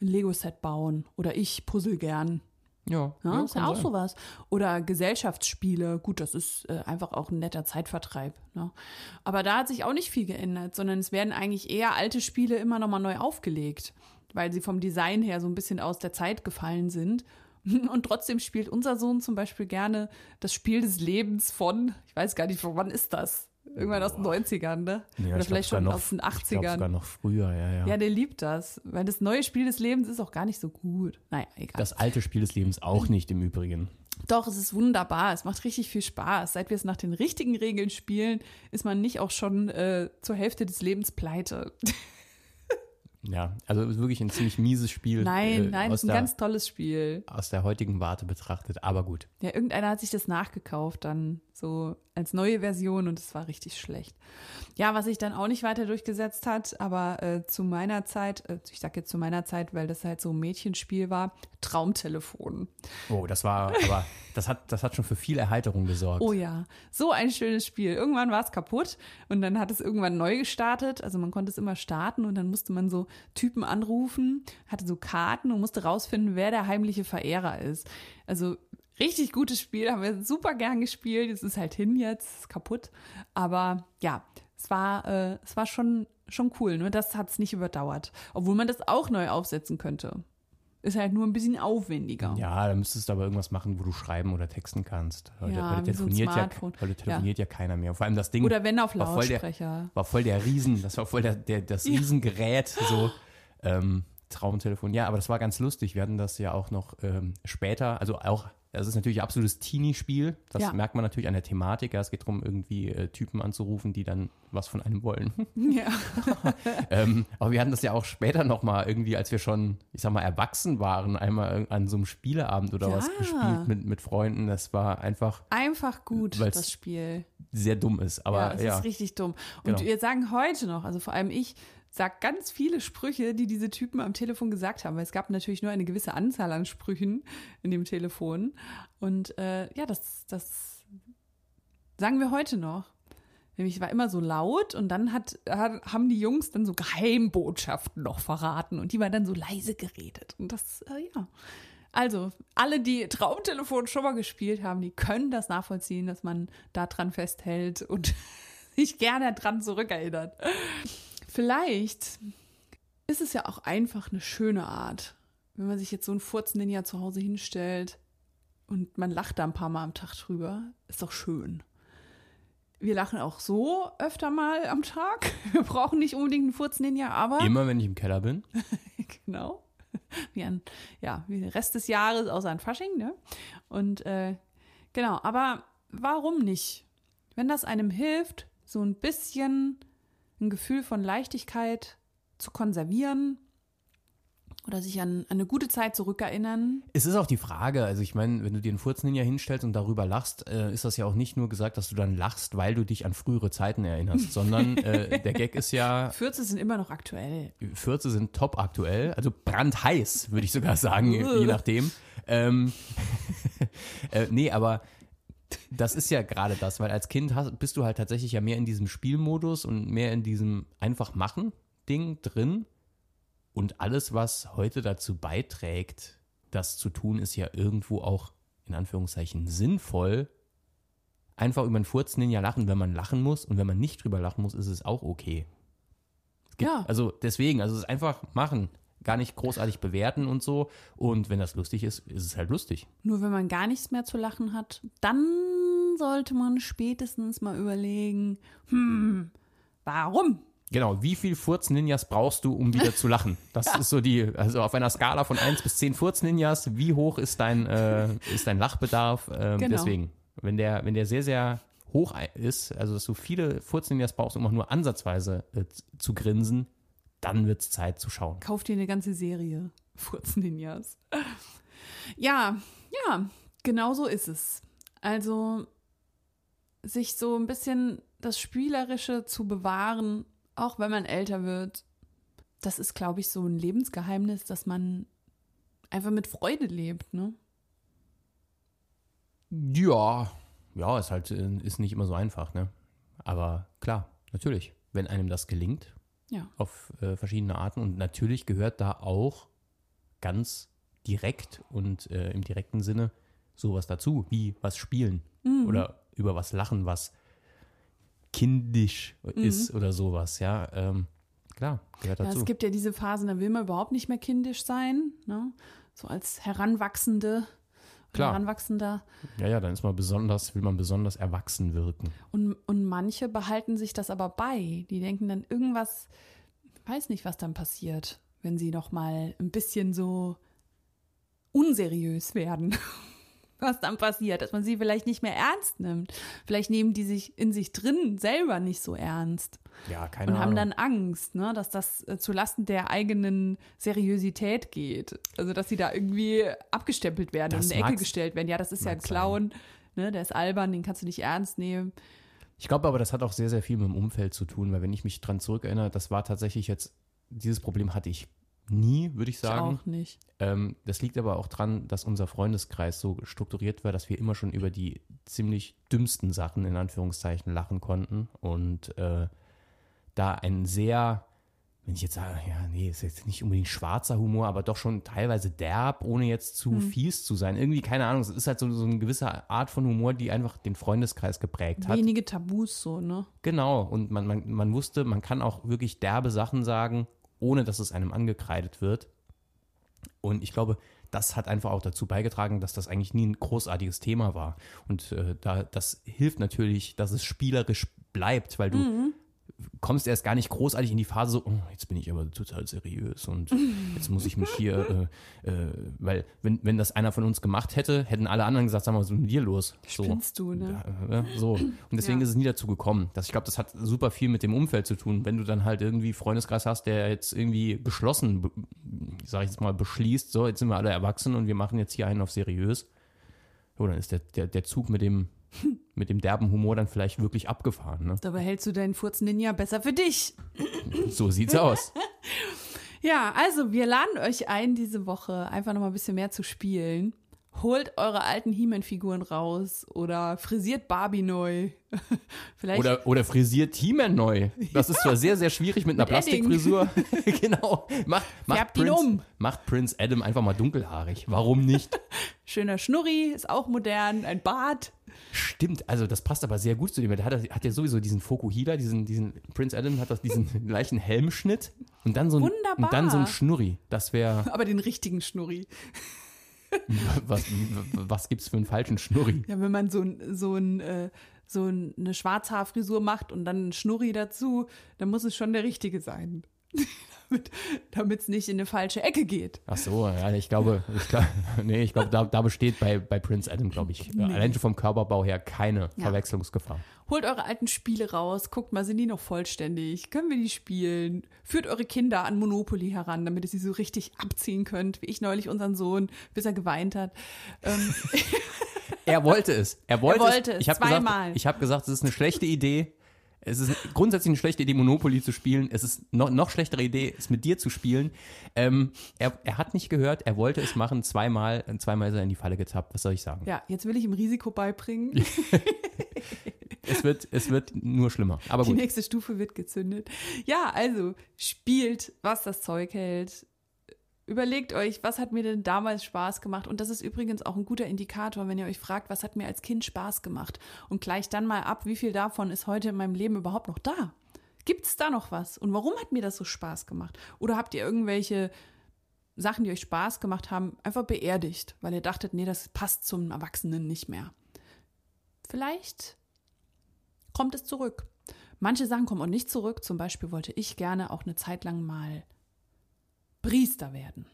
ein Lego-Set bauen oder ich puzzle gern. Ja, Ja, ist ja kann auch sein. sowas. Oder Gesellschaftsspiele. Gut, das ist äh, einfach auch ein netter Zeitvertreib. Ne? Aber da hat sich auch nicht viel geändert, sondern es werden eigentlich eher alte Spiele immer nochmal neu aufgelegt, weil sie vom Design her so ein bisschen aus der Zeit gefallen sind. *laughs* Und trotzdem spielt unser Sohn zum Beispiel gerne das Spiel des Lebens von, ich weiß gar nicht, von wann ist das? Irgendwann aus den 90ern, ne? Ja, Oder ich vielleicht schon sogar aus den Ich glaube 80ern. sogar noch früher, ja, ja. Ja, der liebt das, weil das neue Spiel des Lebens ist auch gar nicht so gut. Naja, egal. Das alte Spiel des Lebens auch nicht im Übrigen. Doch, es ist wunderbar. Es macht richtig viel Spaß. Seit wir es nach den richtigen Regeln spielen, ist man nicht auch schon äh, zur Hälfte des Lebens pleite. *laughs* Ja, also wirklich ein ziemlich mieses Spiel. Nein, äh, nein, ist ein der, ganz tolles Spiel. aus der heutigen Warte betrachtet, aber gut. Ja, irgendeiner hat sich das nachgekauft, dann so als neue Version und es war richtig schlecht. Ja, was sich dann auch nicht weiter durchgesetzt hat, aber äh, zu meiner Zeit, äh, ich sag jetzt zu meiner Zeit, weil das halt so ein Mädchenspiel war, Traumtelefon. Oh, das war, aber das hat, das hat schon für viel Erheiterung gesorgt. Oh ja, so ein schönes Spiel. Irgendwann war es kaputt und dann hat es irgendwann neu gestartet. Also man konnte es immer starten und dann musste man so Typen anrufen, hatte so Karten und musste rausfinden, wer der heimliche Verehrer ist. Also richtig gutes Spiel, haben wir super gern gespielt. Es ist halt hin jetzt, ist kaputt. Aber ja, es war, äh, es war schon, schon cool. Nur das hat es nicht überdauert. Obwohl man das auch neu aufsetzen könnte. Ist halt nur ein bisschen aufwendiger. Ja, da müsstest du aber irgendwas machen, wo du schreiben oder texten kannst. Heute, Ja, heute wie so telefoniert, ja, heute telefoniert ja. keiner mehr. Vor allem das Ding Oder wenn auf war voll der- Lautsprecher. war voll der Riesen, das war voll der, der, das Riesengerät, so ähm, Traumtelefon. Ja, aber das war ganz lustig. Wir hatten das ja auch noch ähm, später, also auch, das ist natürlich ein absolutes Teenie-Spiel. Das Ja. merkt man natürlich an der Thematik. Ja, es geht darum, irgendwie äh, Typen anzurufen, die dann was von einem wollen. *laughs* Ja. *laughs* ähm, aber wir hatten das ja auch später nochmal irgendwie, als wir schon, ich sag mal, erwachsen waren, einmal an so einem Spieleabend oder was Ja. gespielt mit, mit Freunden. Das war einfach Einfach gut, das Spiel. sehr dumm ist. Ja, Aber es ja, ist richtig dumm. Und Genau. wir sagen heute noch, also vor allem ich, sag ganz viele Sprüche, die diese Typen am Telefon gesagt haben, weil es gab natürlich nur eine gewisse Anzahl an Sprüchen in dem Telefon. Und äh, ja, das, das sagen wir heute noch. Nämlich war immer so laut und dann hat, haben die Jungs dann so Geheimbotschaften noch verraten und die waren dann so leise geredet. Und das, äh, ja. Also, alle, die Traumtelefon schon mal gespielt haben, die können das nachvollziehen, dass man daran festhält und *laughs* sich gerne dran zurückerinnert. Vielleicht ist es ja auch einfach eine schöne Art, wenn man sich jetzt so einen Furzen-Ninja zu Hause hinstellt und man lacht da ein paar Mal am Tag drüber. Ist doch schön. Wir lachen auch so öfter mal am Tag. *laughs* Wir brauchen nicht unbedingt einen Furzen-Ninja, aber immer wenn ich im Keller bin. *laughs* genau. Wie ein, ja, wie der Rest des Jahres, außer an Fasching, ne? Und äh, genau, aber warum nicht? Wenn das einem hilft, so ein bisschen ein Gefühl von Leichtigkeit zu konservieren oder sich an, an eine gute Zeit zurückerinnern. Es ist auch die Frage, also ich meine, wenn du dir einen Furzen ja hinstellst und darüber lachst, äh, ist das ja auch nicht nur gesagt, dass du dann lachst, weil du dich an frühere Zeiten erinnerst, *laughs* sondern äh, der Gag ist ja, Fürze sind immer noch aktuell. Fürze sind top aktuell, also brandheiß, würde ich sogar sagen, je nachdem. Ähm, *laughs* äh, nee, aber das ist ja gerade das, weil als Kind hast, bist du halt tatsächlich ja mehr in diesem Spielmodus und mehr in diesem einfach machen Ding drin. Und alles, was heute dazu beiträgt, das zu tun, ist ja irgendwo auch in Anführungszeichen sinnvoll. Einfach über einen Furzen Ninja lachen, wenn man lachen muss. Und wenn man nicht drüber lachen muss, ist es auch okay. Gibt, Ja. Also deswegen, also es ist einfach machen. Gar nicht großartig bewerten und so. Und wenn das lustig ist, ist es halt lustig. Nur wenn man gar nichts mehr zu lachen hat, dann sollte man spätestens mal überlegen, hm, warum? Genau, wie viel Furz-Ninjas brauchst du, um wieder zu lachen? Das *laughs* ist so die, also auf einer Skala von 1 bis 10 Furz-Ninjas, wie hoch ist dein, äh, ist dein Lachbedarf? Ähm, Genau. Deswegen, wenn der, wenn der sehr, sehr hoch ist, also dass du viele Furz-Ninjas brauchst, um auch nur ansatzweise äh, zu grinsen, dann wird es Zeit zu schauen. Kauf dir eine ganze Serie. *laughs* Furzen-Ninjas. Ja, ja, genau so ist es. Also, sich so ein bisschen das Spielerische zu bewahren, auch wenn man älter wird, das ist, glaube ich, so ein Lebensgeheimnis, dass man einfach mit Freude lebt, ne? Ja, ja, ist halt, ist nicht immer so einfach, ne? Aber klar, natürlich, wenn einem das gelingt, Ja. auf äh, verschiedene Arten. Und natürlich gehört da auch ganz direkt und äh, im direkten Sinne sowas dazu, wie was spielen oder über was lachen, was kindisch ist oder sowas, ja. Ähm, klar, gehört Ja, dazu. es gibt ja diese Phasen, da will man überhaupt nicht mehr kindisch sein, ne? So als Heranwachsende, Klar. Heranwachsender. ja, ja, dann ist man besonders, will man besonders erwachsen wirken. Und, und manche behalten sich das aber bei. Die denken dann irgendwas, weiß nicht, was dann passiert, wenn sie noch mal ein bisschen so unseriös werden. Was dann passiert, dass man sie vielleicht nicht mehr ernst nimmt. Vielleicht nehmen die sich in sich drin selber nicht so ernst Ja, keine und haben Ahnung. dann Angst, ne, dass das äh, zulasten der eigenen Seriosität geht. Also dass sie da irgendwie abgestempelt werden Das und in eine Ecke gestellt werden. Ja, das ist ja ein sein. Clown, ne, der ist albern, den kannst du nicht ernst nehmen. Ich glaube aber, das hat auch sehr, sehr viel mit dem Umfeld zu tun, weil wenn ich mich dran zurückerinnere, das war tatsächlich jetzt, dieses Problem hatte ich nie, würde ich Ich sagen. auch nicht. Ähm, das liegt aber auch dran, dass unser Freundeskreis so strukturiert war, dass wir immer schon über die ziemlich dümmsten Sachen in Anführungszeichen lachen konnten und äh, da ein sehr, wenn ich jetzt sage, ja, nee, ist jetzt nicht unbedingt schwarzer Humor, aber doch schon teilweise derb, ohne jetzt zu fies zu sein. Irgendwie, keine Ahnung, es ist halt so, so eine gewisse Art von Humor, die einfach den Freundeskreis geprägt hat. Wenige Tabus so, ne? Genau, und man, man, man wusste, man kann auch wirklich derbe Sachen sagen, ohne dass es einem angekreidet wird. Und ich glaube, das hat einfach auch dazu beigetragen, dass das eigentlich nie ein großartiges Thema war. Und äh, da, das hilft natürlich, dass es spielerisch bleibt, weil du kommst erst gar nicht großartig in die Phase so, oh, jetzt bin ich aber total seriös und jetzt muss ich mich hier, *laughs* äh, äh, weil wenn, wenn das einer von uns gemacht hätte, hätten alle anderen gesagt, sag mal, was ist mit dir los? So. Spinnst du, ne? Ja, ja, so. Und deswegen Ja. ist es nie dazu gekommen. Das, ich glaube, das hat super viel mit dem Umfeld zu tun. Wenn du dann halt irgendwie Freundeskreis hast, der jetzt irgendwie geschlossen, sag ich jetzt mal, beschließt, so, jetzt sind wir alle erwachsen und wir machen jetzt hier einen auf seriös. So, dann ist der, der, der Zug mit dem, mit dem derben Humor dann vielleicht wirklich abgefahren. Ne? Dabei hältst du deinen Furzen-Ninja besser für dich. So sieht's aus. *laughs* Ja, also wir laden euch ein, diese Woche einfach noch mal ein bisschen mehr zu spielen. Holt eure alten He-Man-Figuren raus oder frisiert Barbie neu. *laughs* Vielleicht Oder, oder frisiert He-Man neu. Das ist zwar sehr, sehr schwierig mit einer Mit. Plastikfrisur. *laughs* *laughs* genau. Macht, macht, Prince, um. macht Prince Adam einfach mal dunkelhaarig. Warum nicht? schöner Schnurri, ist auch modern, ein Bart. Stimmt, also das passt aber sehr gut zu dem. Der hat, hat ja sowieso diesen Fokuhila, diesen, diesen Prince Adam hat das diesen gleichen Helmschnitt und dann so ein, Wunderbar. und dann so ein Schnurri. Das wäre, Aber den richtigen Schnurri. *laughs* was, was gibt's für einen falschen Schnurri? Ja, wenn man so, so, ein, äh, so ein- eine Schwarzhaarfrisur macht und dann einen Schnurri dazu, dann muss es schon der richtige sein. *laughs* Damit es nicht in eine falsche Ecke geht. Ach so, ja, ich glaube, ich glaube, *laughs* nee, ich glaube, da, da besteht bei, bei Prince Adam, glaube ich, allein schon vom Körperbau her keine Ja. Verwechslungsgefahr. Holt eure alten Spiele raus, guckt mal, sind die noch vollständig? Können wir die spielen? Führt eure Kinder an Monopoly heran, damit ihr sie so richtig abziehen könnt, wie ich neulich unseren Sohn, bis er geweint hat. Ähm, *laughs* Er wollte es. Er wollte, wollte es, Ich habe zweimal. gesagt, ich habe gesagt, es ist eine schlechte Idee. Es ist grundsätzlich eine schlechte Idee, Monopoly zu spielen. Es ist noch, noch schlechtere Idee, es mit dir zu spielen. Ähm, er, er hat nicht gehört, er wollte es machen, zweimal, zweimal ist er in die Falle getappt. Was soll ich sagen? Ja, jetzt will ich ihm Risiko beibringen. *laughs* Es wird, es wird nur schlimmer. Aber Die gut. nächste Stufe wird gezündet. Ja, also spielt, was das Zeug hält. Überlegt euch, was hat mir denn damals Spaß gemacht? Und das ist übrigens auch ein guter Indikator, wenn ihr euch fragt, was hat mir als Kind Spaß gemacht? Und gleich dann mal ab, wie viel davon ist heute in meinem Leben überhaupt noch da? Gibt es da noch was? Und warum hat mir das so Spaß gemacht? Oder habt ihr irgendwelche Sachen, die euch Spaß gemacht haben, einfach beerdigt, weil ihr dachtet, nee, das passt zum Erwachsenen nicht mehr? Vielleicht kommt es zurück. Manche Sachen kommen auch nicht zurück. Zum Beispiel wollte ich gerne auch eine Zeit lang mal Priester werden.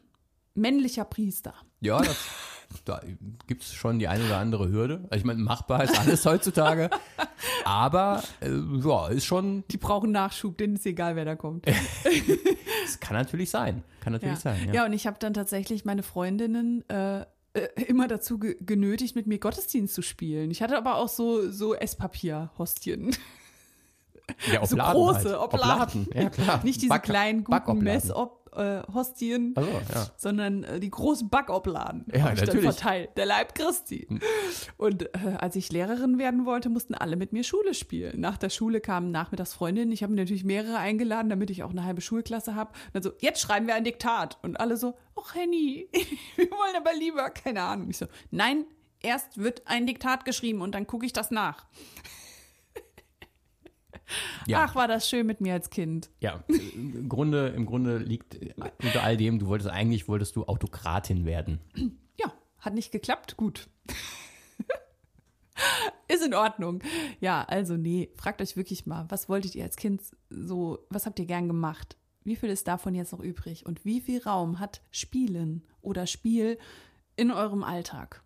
Männlicher Priester. Ja, das, *laughs* da gibt es schon die eine oder andere Hürde. Also ich meine, machbar ist alles heutzutage. *laughs* Aber äh, ja, ist schon, Die brauchen Nachschub, denen ist egal, wer da kommt. *laughs* es kann natürlich sein. Kann natürlich Ja, sein. Ja. ja und ich habe dann tatsächlich meine Freundinnen äh, äh, immer dazu ge genötigt, mit mir Gottesdienst zu spielen. Ich hatte aber auch so, so Esspapier-Hostien. Ja, So Obladen große halt. Obladen. Ja, klar. Nicht diese Back- kleinen guten Backobladen. Mess-Hostien, Also, ja. sondern äh, die großen Backobladen. Ja, ich natürlich. Hm. verteilt. Der Leib Christi. Und äh, als ich Lehrerin werden wollte, mussten alle mit mir Schule spielen. Nach der Schule kamen nachmittags Freundinnen. Ich habe mir natürlich mehrere eingeladen, damit ich auch eine halbe Schulklasse habe. Und dann so, jetzt schreiben wir ein Diktat. Und alle so, ach Henny, *laughs* wir wollen aber lieber, keine Ahnung. Ich so, nein, erst wird ein Diktat geschrieben und dann gucke ich das nach. Ja. Ach, war das schön mit mir als Kind. Ja, im Grunde, im Grunde liegt unter all dem, du wolltest eigentlich, wolltest du Autokratin werden. Ja, hat nicht geklappt, gut. *laughs* Ist in Ordnung. Ja, also nee, fragt euch wirklich mal, was wolltet ihr als Kind so, was habt ihr gern gemacht? Wie viel ist davon jetzt noch übrig? Und wie viel Raum hat Spielen oder Spiel in eurem Alltag?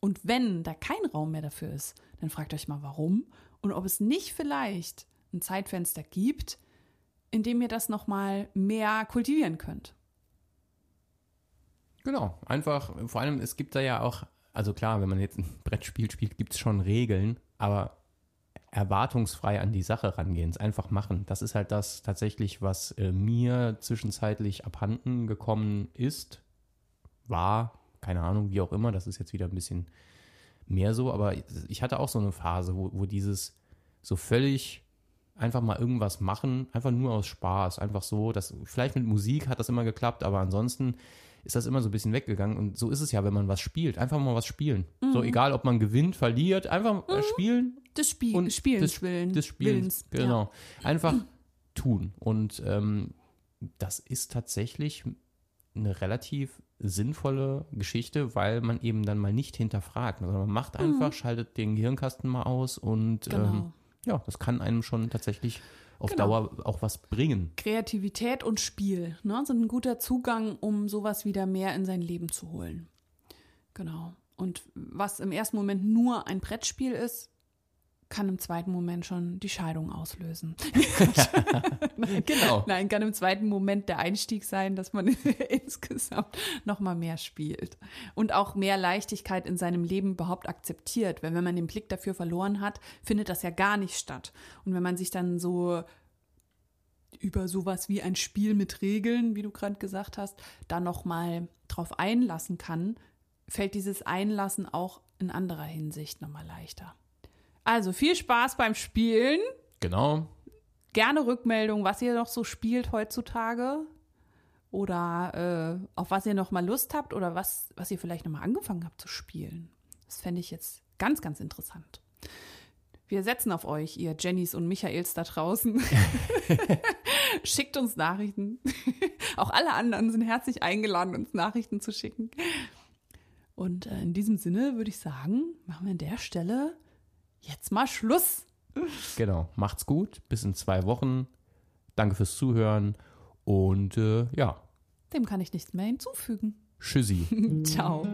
Und wenn da kein Raum mehr dafür ist, dann fragt euch mal, warum und ob es nicht vielleicht ein Zeitfenster gibt, in dem ihr das nochmal mehr kultivieren könnt. Genau, einfach, vor allem, es gibt da ja auch, also klar, wenn man jetzt ein *laughs* Brettspiel spielt, gibt es schon Regeln, aber erwartungsfrei an die Sache rangehen, es einfach machen. Das ist halt das tatsächlich, was äh, mir zwischenzeitlich abhanden gekommen ist, war, keine Ahnung, wie auch immer, das ist jetzt wieder ein bisschen mehr so, aber ich hatte auch so eine Phase, wo, wo dieses so völlig einfach mal irgendwas machen, einfach nur aus Spaß, einfach so, das, vielleicht mit Musik hat das immer geklappt, aber ansonsten ist das immer so ein bisschen weggegangen und so ist es ja, wenn man was spielt, einfach mal was spielen. So egal, ob man gewinnt, verliert, einfach mal spielen Des Spiel und Spielens des, willen. des Spielens, Willens, ja. genau. Einfach *clears throat* tun und ähm, das ist tatsächlich eine relativ sinnvolle Geschichte, weil man eben dann mal nicht hinterfragt, sondern man macht einfach, schaltet den Gehirnkasten mal aus und Mhm. Genau. ähm, ja, das kann einem schon tatsächlich auf Genau. Dauer auch was bringen. Kreativität und Spiel ne, sind ein guter Zugang, um sowas wieder mehr in sein Leben zu holen. Genau. Und was im ersten Moment nur ein Brettspiel ist, kann im zweiten Moment schon die Scheidung auslösen. *laughs* Genau. Nein, kann im zweiten Moment der Einstieg sein, dass man *laughs* insgesamt noch mal mehr spielt und auch mehr Leichtigkeit in seinem Leben überhaupt akzeptiert. Weil wenn man den Blick dafür verloren hat, findet das ja gar nicht statt. Und wenn man sich dann so über sowas wie ein Spiel mit Regeln, wie du gerade gesagt hast, da noch mal drauf einlassen kann, fällt dieses Einlassen auch in anderer Hinsicht noch mal leichter. Also viel Spaß beim Spielen Genau. gerne Rückmeldung, was ihr noch so spielt heutzutage oder äh, auf was ihr noch mal Lust habt oder was, was ihr vielleicht noch mal angefangen habt zu spielen. Das fände ich jetzt ganz, ganz interessant. Wir setzen auf euch, ihr Jennys und Michaels da draußen. *laughs* *laughs* Schickt uns Nachrichten. *laughs* Auch alle anderen sind herzlich eingeladen, uns Nachrichten zu schicken. Und äh, in diesem Sinne würde ich sagen, machen wir an der Stelle jetzt mal Schluss. Genau. Macht's gut. Bis in zwei Wochen. Danke fürs Zuhören. Und äh, ja, Dem kann ich nichts mehr hinzufügen. tschüssi. *laughs* Ciao.